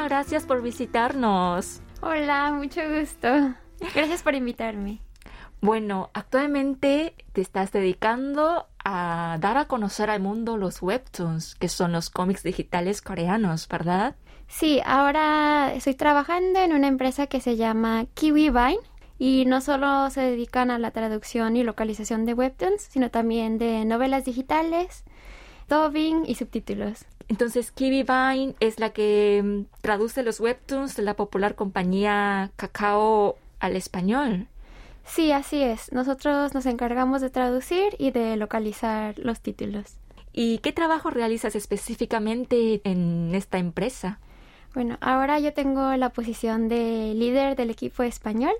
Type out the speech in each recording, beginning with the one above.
Muchísimas gracias por visitarnos. Hola, mucho gusto. Gracias por invitarme. Bueno, actualmente te estás dedicando a dar a conocer al mundo los webtoons, que son los cómics digitales coreanos, ¿verdad? Sí, ahora estoy trabajando en una empresa que se llama Kiwi Vine y no solo se dedican a la traducción y localización de webtoons, sino también de novelas digitales, dubbing y subtítulos. Entonces, Kiwi Vine es la que mm, traduce los webtoons de la popular compañía Kakao al español. Sí, así es. Nosotros nos encargamos de traducir y de localizar los títulos. ¿Y qué trabajo realizas específicamente en esta empresa? Bueno, ahora yo tengo la posición de líder del equipo español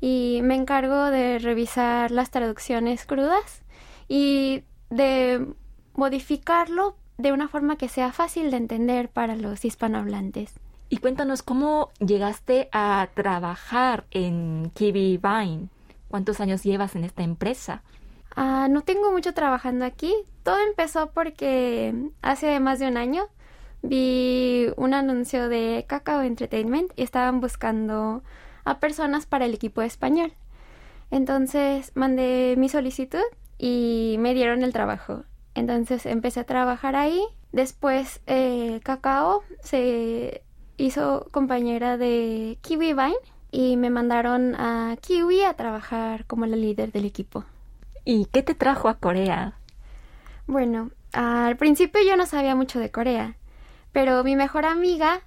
y me encargo de revisar las traducciones crudas y de modificarlo de una forma que sea fácil de entender para los hispanohablantes. Y cuéntanos cómo llegaste a trabajar en Kiwi Vine. ¿Cuántos años llevas en esta empresa? Ah, no tengo mucho trabajando aquí. Todo empezó porque hace más de un año vi un anuncio de Cacao Entertainment y estaban buscando a personas para el equipo español. Entonces mandé mi solicitud y me dieron el trabajo. Entonces empecé a trabajar ahí. Después eh, Cacao se hizo compañera de Kiwi Vine y me mandaron a Kiwi a trabajar como la líder del equipo. ¿Y qué te trajo a Corea? Bueno, al principio yo no sabía mucho de Corea, pero mi mejor amiga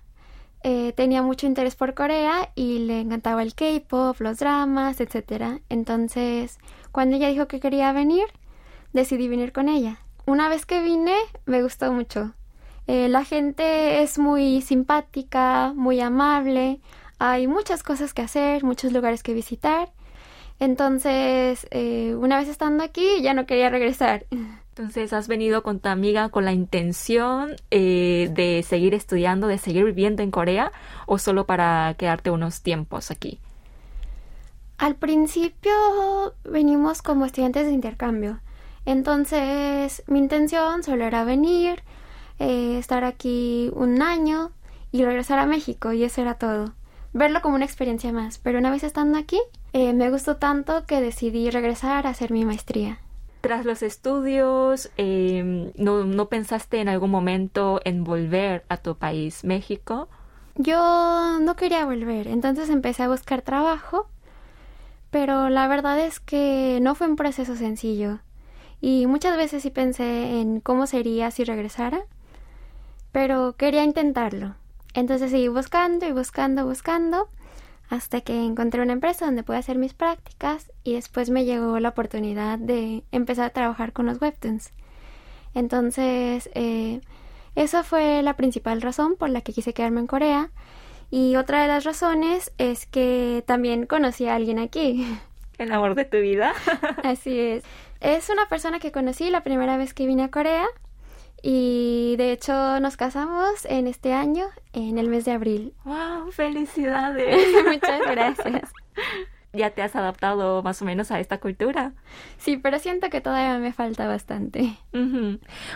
eh, tenía mucho interés por Corea y le encantaba el K-pop, los dramas, etc. Entonces, cuando ella dijo que quería venir, decidí venir con ella. Una vez que vine, me gustó mucho. Eh, la gente es muy simpática, muy amable, hay muchas cosas que hacer, muchos lugares que visitar. Entonces, eh, una vez estando aquí, ya no quería regresar. Entonces, has venido con tu amiga con la intención eh, de seguir estudiando, de seguir viviendo en Corea, o solo para quedarte unos tiempos aquí? Al principio venimos como estudiantes de intercambio. Entonces, mi intención solo era venir, eh, estar aquí un año y regresar a México y eso era todo. Verlo como una experiencia más, pero una vez estando aquí eh, me gustó tanto que decidí regresar a hacer mi maestría. Tras los estudios, em, ¿no, ¿no pensaste en algún momento en volver a tu país, México? Yo no quería volver, entonces empecé a buscar trabajo, pero la verdad es que no fue un proceso sencillo. Y muchas veces sí pensé en cómo sería si regresara, pero quería intentarlo. Entonces seguí buscando y buscando, buscando, hasta que encontré una empresa donde pude hacer mis prácticas y después me llegó la oportunidad de empezar a trabajar con los webtoons. Entonces, eh, esa fue la principal razón por la que quise quedarme en Corea. Y otra de las razones es que también conocí a alguien aquí. ¿El amor de tu vida? Así es. Es una persona que conocí la primera vez que vine a Corea y de hecho nos casamos en este año, en el mes de abril. ¡Wow! ¡Felicidades! Muchas gracias. ¿Ya te has adaptado más o menos a esta cultura? Sí, pero siento que todavía me falta bastante.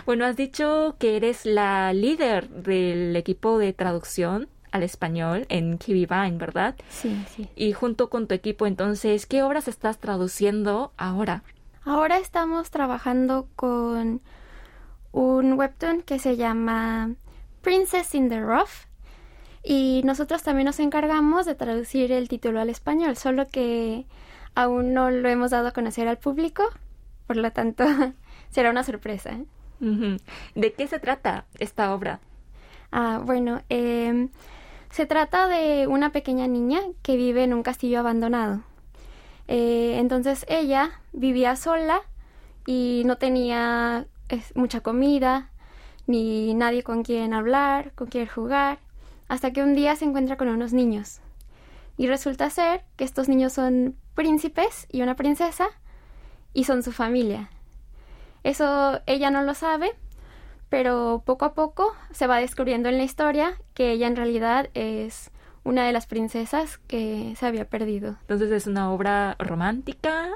Bueno, has dicho que eres la líder del equipo de traducción al español en Kiwi Vine, ¿verdad? Sí, sí. Y junto con tu equipo, entonces, ¿qué obras estás traduciendo ahora? Ahora estamos trabajando con un webtoon que se llama Princess in the Rough y nosotros también nos encargamos de traducir el título al español, solo que aún no lo hemos dado a conocer al público, por lo tanto será una sorpresa. ¿De qué se trata esta obra? Ah, bueno, em, se trata de una pequeña niña que vive en un castillo abandonado. Eh, entonces ella vivía sola y no tenía mucha comida, ni nadie con quien hablar, con quien jugar, hasta que un día se encuentra con unos niños. Y resulta ser que estos niños son príncipes y una princesa, y son su familia. Eso ella no lo sabe, pero poco a poco se va descubriendo en la historia que ella en realidad es una de las princesas que se había perdido. Entonces es una obra romántica,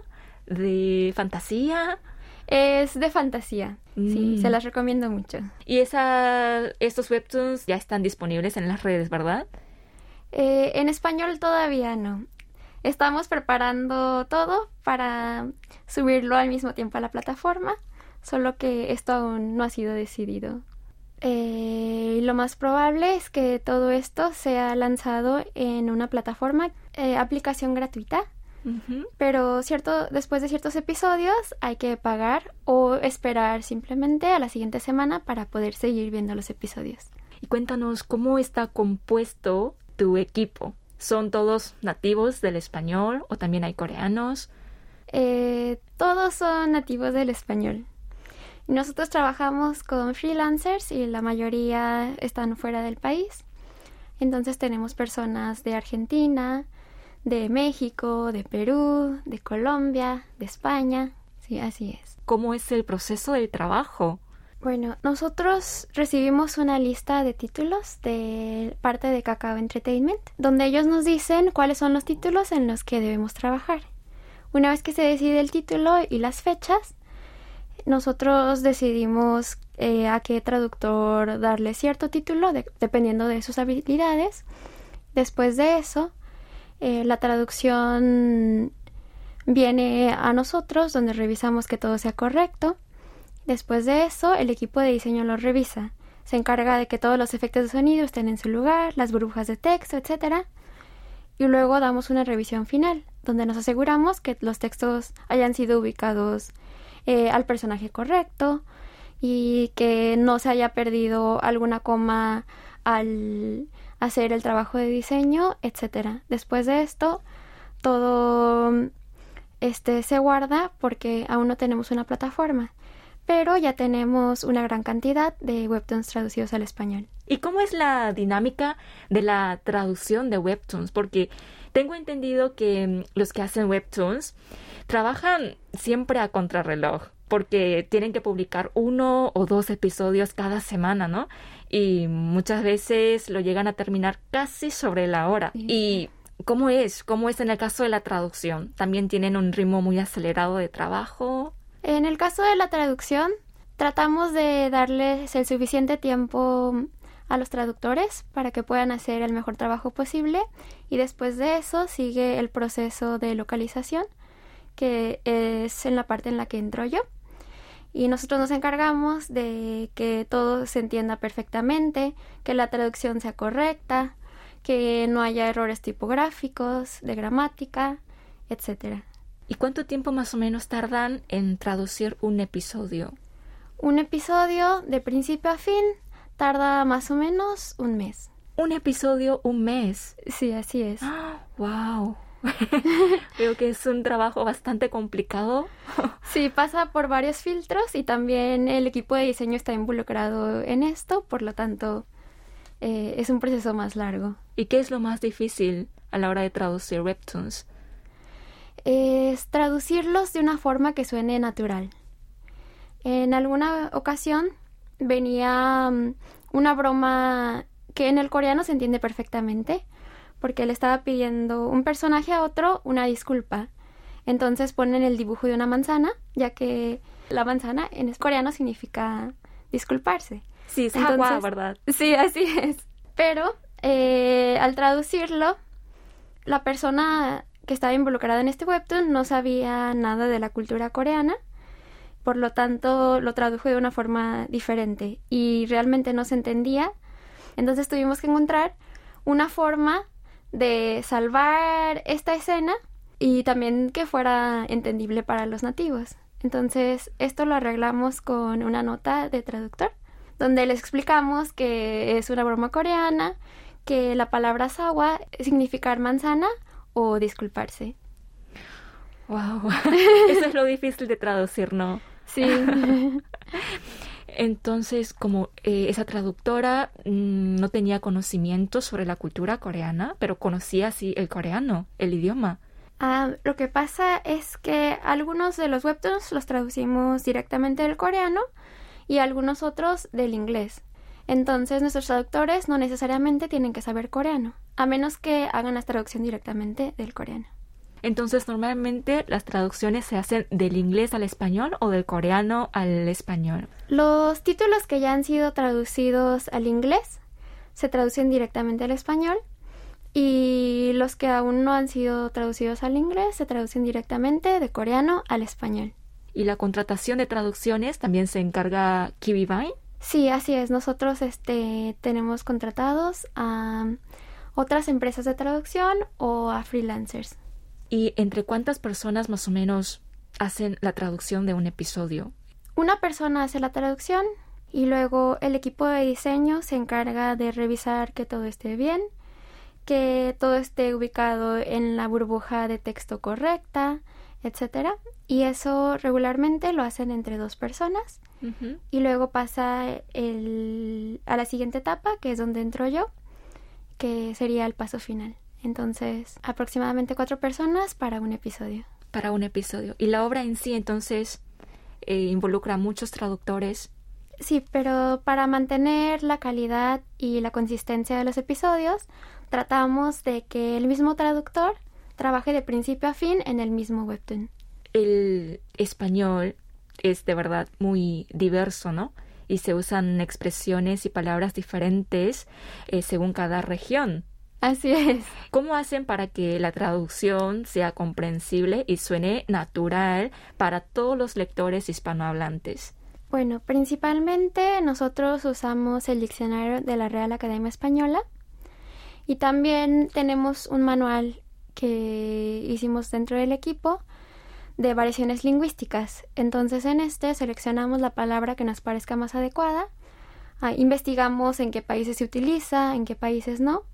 de fantasía. Es de fantasía. Sí, Mm. se las recomiendo mucho. Y esa, estos webtoons ya están disponibles en las redes, ¿verdad? Eh, en español todavía no. Estamos preparando todo para subirlo al mismo tiempo a la plataforma, solo que esto aún no ha sido decidido. Eh, y lo más probable es que todo esto sea lanzado en una plataforma, eh, aplicación gratuita, pero cierto, después de ciertos episodios hay que pagar o esperar simplemente a la siguiente semana para poder seguir viendo los episodios. Y cuéntanos cómo está compuesto tu equipo. ¿Son todos nativos del español o también hay coreanos? Eh, todos son nativos del español. Nosotros trabajamos con freelancers y la mayoría están fuera del país. Entonces tenemos personas de Argentina, de México, de Perú, de Colombia, de España. Sí, así es. ¿Cómo es el proceso del trabajo? Bueno, nosotros recibimos una lista de títulos de parte de Cacao Entertainment, donde ellos nos dicen cuáles son los títulos en los que debemos trabajar. Una vez que se decide el título y las fechas, nosotros decidimos eh, a qué traductor darle cierto título, de- dependiendo de sus habilidades. Después de eso, eh, la traducción viene a nosotros, donde revisamos que todo sea correcto. Después de eso, el equipo de diseño lo revisa. Se encarga de que todos los efectos de sonido estén en su lugar, las burbujas de texto, etc. Y luego damos una revisión final, donde nos aseguramos que los textos hayan sido ubicados eh, al personaje correcto y que no se haya perdido alguna coma al hacer el trabajo de diseño, etc. Después de esto, todo este se guarda porque aún no tenemos una plataforma, pero ya tenemos una gran cantidad de webtoons traducidos al español. ¿Y cómo es la dinámica de la traducción de webtoons? Porque tengo entendido que mm, los que hacen webtoons trabajan siempre a contrarreloj, porque tienen que publicar uno o dos episodios cada semana, ¿no? Y muchas veces lo llegan a terminar casi sobre la hora. Sí. ¿Y cómo es? ¿Cómo es en el caso de la traducción? ¿También tienen un ritmo muy acelerado de trabajo? En el caso de la traducción, tratamos de darles el suficiente tiempo a los traductores para que puedan hacer el mejor trabajo posible y después de eso sigue el proceso de localización que es en la parte en la que entro yo y nosotros nos encargamos de que todo se entienda perfectamente, que la traducción sea correcta, que no haya errores tipográficos, de gramática, etcétera. ¿Y cuánto tiempo más o menos tardan en traducir un episodio? Un episodio de principio a fin tarda más o menos un mes. Un episodio, un mes. Sí, así es. ¡Wow! Veo que es un trabajo bastante complicado. Sí, pasa por varios filtros y también el equipo de diseño está involucrado en esto, por lo tanto eh, es un proceso más largo. ¿Y qué es lo más difícil a la hora de traducir webtoons? Es traducirlos de una forma que suene natural. En alguna ocasión venía mm, una broma que en el coreano se entiende perfectamente, porque le estaba pidiendo un personaje a otro una disculpa. Entonces ponen el dibujo de una manzana, ya que la manzana en coreano significa disculparse. Sí, es Entonces- agua, ¿verdad? Sí, así es. Pero eh, al traducirlo, la persona que estaba involucrada en este webtoon no sabía nada de la cultura coreana, por lo tanto lo tradujo de una forma diferente y realmente no se entendía. Entonces tuvimos que encontrar una forma de salvar esta escena y también que fuera entendible para los nativos. Entonces esto lo arreglamos con una nota de traductor donde les explicamos que es una broma coreana, que la palabra sawa significa manzana o disculparse. ¡Wow! Eso es lo difícil de traducir, ¿no? Sí. Entonces, como eh, esa traductora mm, no tenía conocimiento sobre la cultura coreana, pero conocía sí el coreano, el idioma. Ah, lo que pasa es que algunos de los webtoons los traducimos directamente del coreano y algunos otros del inglés. Entonces nuestros traductores no necesariamente tienen que saber coreano, a menos que hagan la traducción directamente del coreano. Entonces, normalmente las traducciones se hacen del inglés al español o del coreano al español. Los títulos que ya han sido traducidos al inglés se traducen directamente al español y los que aún no han sido traducidos al inglés se traducen directamente de coreano al español. ¿Y la contratación de traducciones también se encarga KiwiVine? Sí, así es. Nosotros este, tenemos contratados a otras empresas de traducción o a freelancers. ¿Y entre cuántas personas más o menos hacen la traducción de un episodio? Una persona hace la traducción y luego el equipo de diseño se encarga de revisar que todo esté bien, que todo esté ubicado en la burbuja de texto correcta, etcétera. Y eso regularmente lo hacen entre dos personas. Y luego pasa el, a la siguiente etapa, que es donde entro yo, que sería el paso final. Entonces, aproximadamente cuatro personas para un episodio. Para un episodio. Y la obra en sí, entonces, eh, involucra a muchos traductores. Sí, pero para mantener la calidad y la consistencia de los episodios, tratamos de que el mismo traductor trabaje de principio a fin en el mismo webtoon. El español es de verdad muy diverso, ¿no? Y se usan expresiones y palabras diferentes eh, según cada región. Así es. ¿Cómo hacen para que la traducción sea comprensible y suene natural para todos los lectores hispanohablantes? Bueno, principalmente nosotros usamos el diccionario de la Real Academia Española y también tenemos un manual que hicimos dentro del equipo de variaciones lingüísticas. Entonces en este seleccionamos la palabra que nos parezca más adecuada, ah, investigamos en qué países se utiliza, en qué países no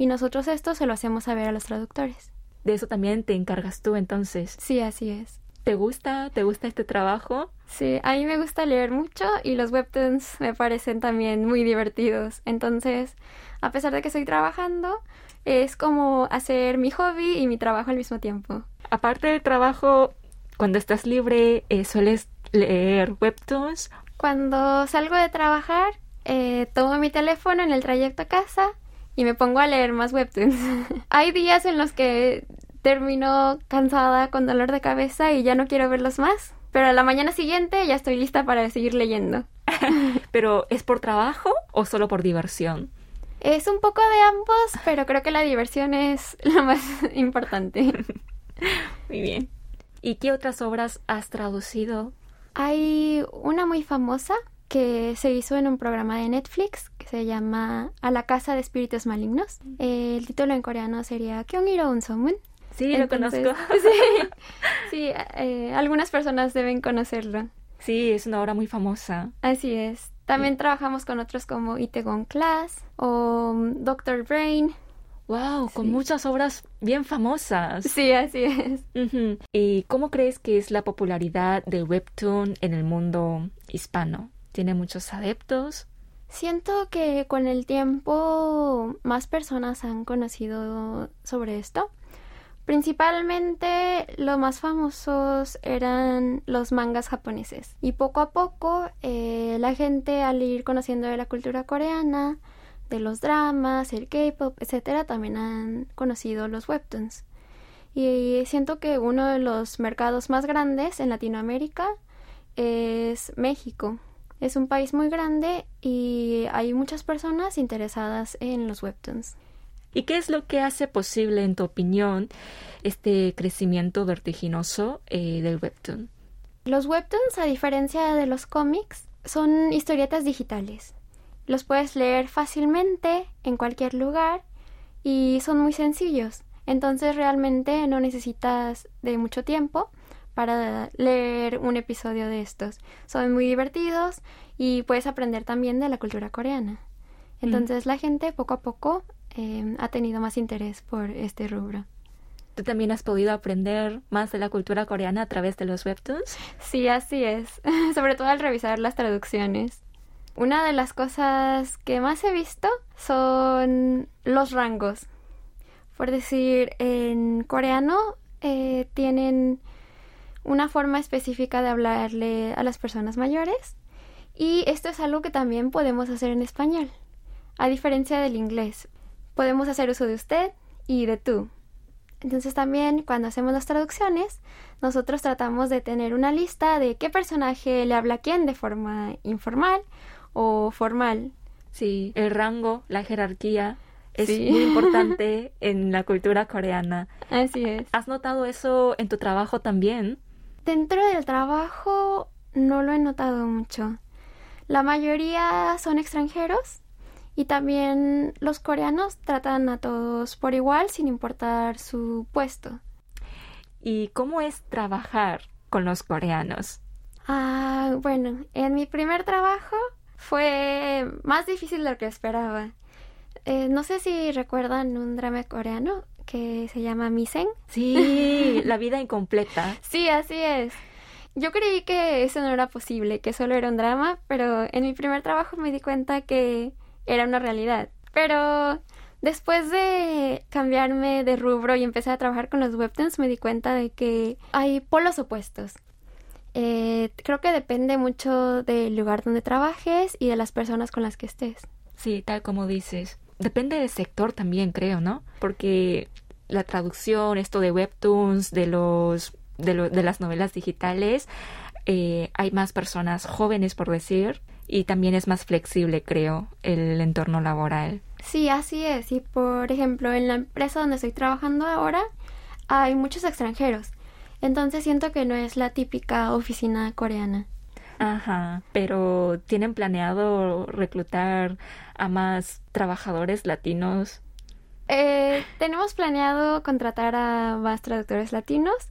y nosotros esto se lo hacemos saber a los traductores. De eso también te encargas tú entonces. Sí, así es. ¿Te gusta? ¿Te gusta este trabajo? Sí, a mí me gusta leer mucho y los webtoons me parecen también muy divertidos. Entonces, a pesar de que estoy trabajando, es como hacer mi hobby y mi trabajo al mismo tiempo. Aparte del trabajo, cuando estás libre, eh, ¿sueles leer webtoons? Cuando salgo de trabajar, eh, tomo mi teléfono en el trayecto a casa y me pongo a leer más webtoons. Hay días en los que termino cansada con dolor de cabeza y ya no quiero verlos más, pero a la mañana siguiente ya estoy lista para seguir leyendo. ¿Pero es por trabajo o solo por diversión? Es un poco de ambos, pero creo que la diversión es lo más importante. Muy bien. ¿Y qué otras obras has traducido? Hay una muy famosa que se hizo en un programa de Netflix que se llama A la casa de espíritus malignos. el título en coreano sería Kyongiro Unsomun. Sí, lo conozco. Sí, eh, algunas personas deben conocerlo. Sí, es una obra muy famosa. Así es. También trabajamos con otros como Itaewon Class o um, Doctor Brain. Wow, con muchas obras bien famosas. Sí, así es. ¿Y cómo crees que es la popularidad del webtoon en el mundo hispano? ¿Tiene muchos adeptos? Siento que con el tiempo más personas han conocido sobre esto. Principalmente los más famosos eran los mangas japoneses. Y poco a poco eh, la gente al ir conociendo de la cultura coreana, de los dramas, el K-pop, etcétera, también han conocido los webtoons. Y siento que uno de los mercados más grandes en Latinoamérica es México. Es un país muy grande y hay muchas personas interesadas en los webtoons. ¿Y qué es lo que hace posible, en tu opinión, este crecimiento vertiginoso eh, del webtoon? Los webtoons, a diferencia de los cómics, son historietas digitales. Los puedes leer fácilmente en cualquier lugar y son muy sencillos. Entonces realmente no necesitas de mucho tiempo para leer un episodio de estos. Son muy divertidos y puedes aprender también de la cultura coreana. Mm. Entonces la gente poco a poco em, ha tenido más interés por este rubro. ¿Tú también has podido aprender más de la cultura coreana a través de los webtoons? Sí, así es. Sobre todo al revisar las traducciones. Una de las cosas que más he visto son los rangos. Por decir, en coreano eh, tienen una forma específica de hablarle a las personas mayores y esto es algo que también podemos hacer en español. A diferencia del inglés, podemos hacer uso de usted y de tú. Entonces también cuando hacemos las traducciones, nosotros tratamos de tener una lista de qué personaje le habla a quién de forma informal o formal. Sí, el rango, la jerarquía es muy importante en la cultura coreana. Así es. ¿Has notado eso en tu trabajo también? Dentro del trabajo no lo he notado mucho. La mayoría son extranjeros y también los coreanos tratan a todos por igual sin importar su puesto. ¿Y cómo es trabajar con los coreanos? Ah, bueno, en mi primer trabajo fue más difícil de lo que esperaba. Eh, no sé si recuerdan un drama coreano que se llama Misen. Sí, la vida incompleta. sí, así es. Yo creí que eso no era posible, que solo era un drama, pero en mi primer trabajo me di cuenta que era una realidad. Pero después de cambiarme de rubro y empecé a trabajar con los webtoons, me di cuenta de que hay polos opuestos. Eh, creo que depende mucho del lugar donde trabajes y de las personas con las que estés. Sí, tal como dices. Depende del sector también, creo, ¿no? Porque la traducción, esto de webtoons, de los de, lo, de las novelas digitales, eh, hay más personas jóvenes, por decir, y también es más flexible, creo, el entorno laboral. Sí, así es. Y por ejemplo, en la empresa donde estoy trabajando ahora, hay muchos extranjeros. Entonces siento que no es la típica oficina coreana. Ajá, pero ¿tienen planeado reclutar a más trabajadores latinos? Eh, tenemos planeado contratar a más traductores latinos,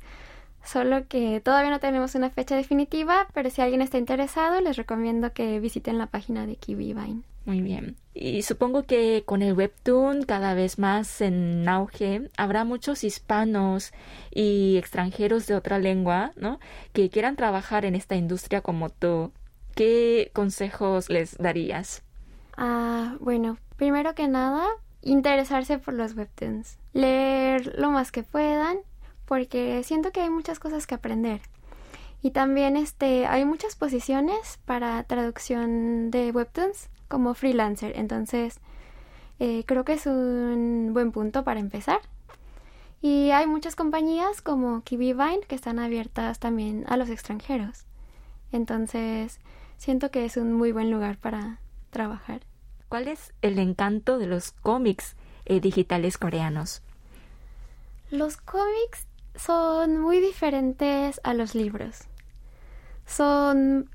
solo que todavía no tenemos una fecha definitiva, pero si alguien está interesado, les recomiendo que visiten la página de Kiwi Vine. Muy bien. Y supongo que con el webtoon cada vez más en auge, habrá muchos hispanos y extranjeros de otra lengua, ¿no? Que quieran trabajar en esta industria como tú. ¿Qué consejos les darías? Ah, bueno, primero que nada, interesarse por los webtoons. Leer lo más que puedan, porque siento que hay muchas cosas que aprender. Y también este, hay muchas posiciones para traducción de webtoons como freelancer. Entonces, eh, creo que es un buen punto para empezar. Y hay muchas compañías como KiwiVine que están abiertas también a los extranjeros. Entonces, siento que es un muy buen lugar para trabajar. ¿Cuál es el encanto de los cómics eh, digitales coreanos? Los cómics son muy diferentes a los libros. Son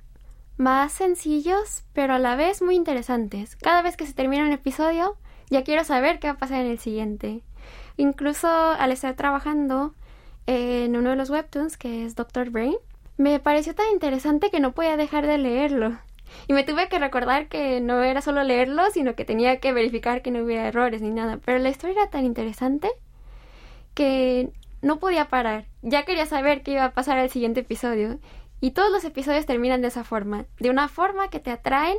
más sencillos, pero a la vez muy interesantes. Cada vez que se termina un episodio, ya quiero saber qué va a pasar en el siguiente. Incluso al estar trabajando en uno de los webtoons, que es Doctor Brain, me pareció tan interesante que no podía dejar de leerlo. Y me tuve que recordar que no era solo leerlo, sino que tenía que verificar que no hubiera errores ni nada. Pero la historia era tan interesante que no podía parar. Ya quería saber qué iba a pasar al siguiente episodio. Y todos los episodios terminan de esa forma, de una forma que te atraen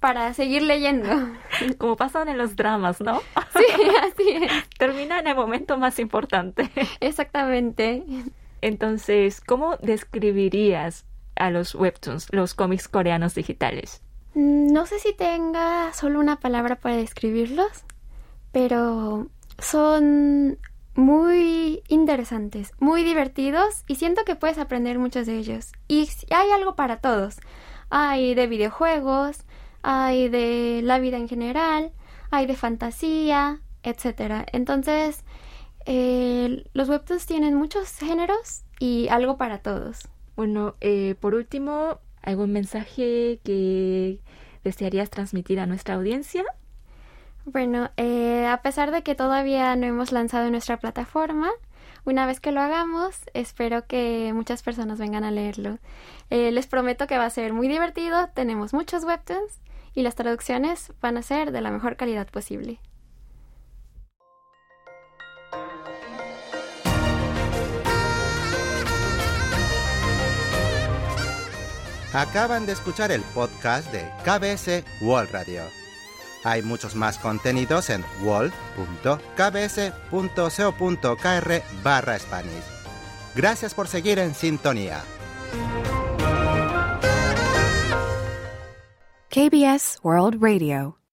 para seguir leyendo. Como pasan en los dramas, ¿no? Sí, así es. Termina en el momento más importante. Exactamente. Entonces, ¿cómo describirías a los webtoons, los cómics coreanos digitales? Mm, no sé si tenga solo una palabra para describirlos, pero son muy interesantes, muy divertidos y siento que puedes aprender muchos de ellos. Y hay algo para todos. Hay de videojuegos, hay de la vida en general, hay de fantasía, etc. Entonces, eh, los webtoons tienen muchos géneros y algo para todos. Bueno, eh, por último, ¿algún mensaje que desearías transmitir a nuestra audiencia? Bueno, eh, a pesar de que todavía no hemos lanzado nuestra plataforma, una vez que lo hagamos, espero que muchas personas vengan a leerlo. Eh, les prometo que va a ser muy divertido, tenemos muchos webtoons y las traducciones van a ser de la mejor calidad posible. Acaban de escuchar el podcast de KBS World Radio. Hay muchos más contenidos en wall.kbs.co.kr barra Spanish. Gracias por seguir en sintonía. KBS World Radio.